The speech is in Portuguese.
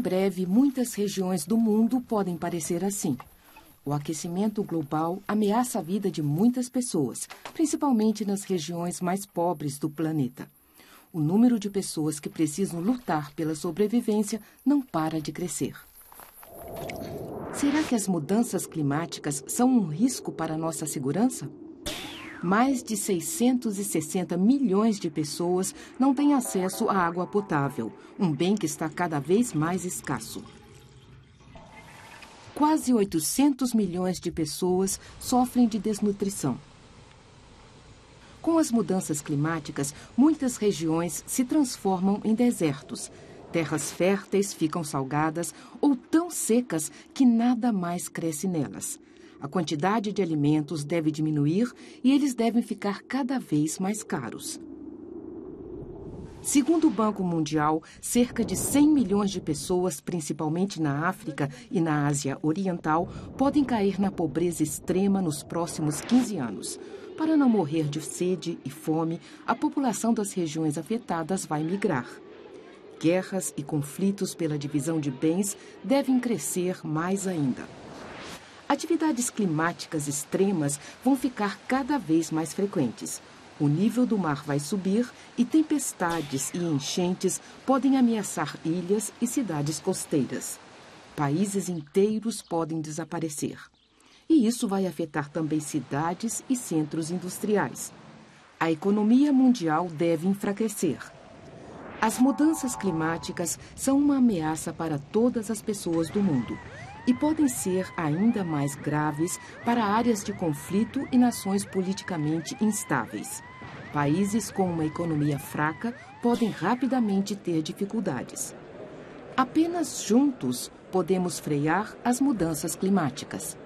breve, muitas regiões do mundo podem parecer assim. O aquecimento global ameaça a vida de muitas pessoas, principalmente nas regiões mais pobres do planeta. O número de pessoas que precisam lutar pela sobrevivência não para de crescer. Será que as mudanças climáticas são um risco para a nossa segurança? Mais de 660 milhões de pessoas não têm acesso à água potável, um bem que está cada vez mais escasso. Quase 800 milhões de pessoas sofrem de desnutrição. Com as mudanças climáticas, muitas regiões se transformam em desertos. Terras férteis ficam salgadas ou tão secas que nada mais cresce nelas. A quantidade de alimentos deve diminuir e eles devem ficar cada vez mais caros. Segundo o Banco Mundial, cerca de 100 milhões de pessoas, principalmente na África e na Ásia Oriental, podem cair na pobreza extrema nos próximos 15 anos. Para não morrer de sede e fome, a população das regiões afetadas vai migrar. Guerras e conflitos pela divisão de bens devem crescer mais ainda. Atividades climáticas extremas vão ficar cada vez mais frequentes. O nível do mar vai subir e tempestades e enchentes podem ameaçar ilhas e cidades costeiras. Países inteiros podem desaparecer. E isso vai afetar também cidades e centros industriais. A economia mundial deve enfraquecer. As mudanças climáticas são uma ameaça para todas as pessoas do mundo e podem ser ainda mais graves para áreas de conflito e nações politicamente instáveis. Países com uma economia fraca podem rapidamente ter dificuldades. Apenas juntos podemos frear as mudanças climáticas.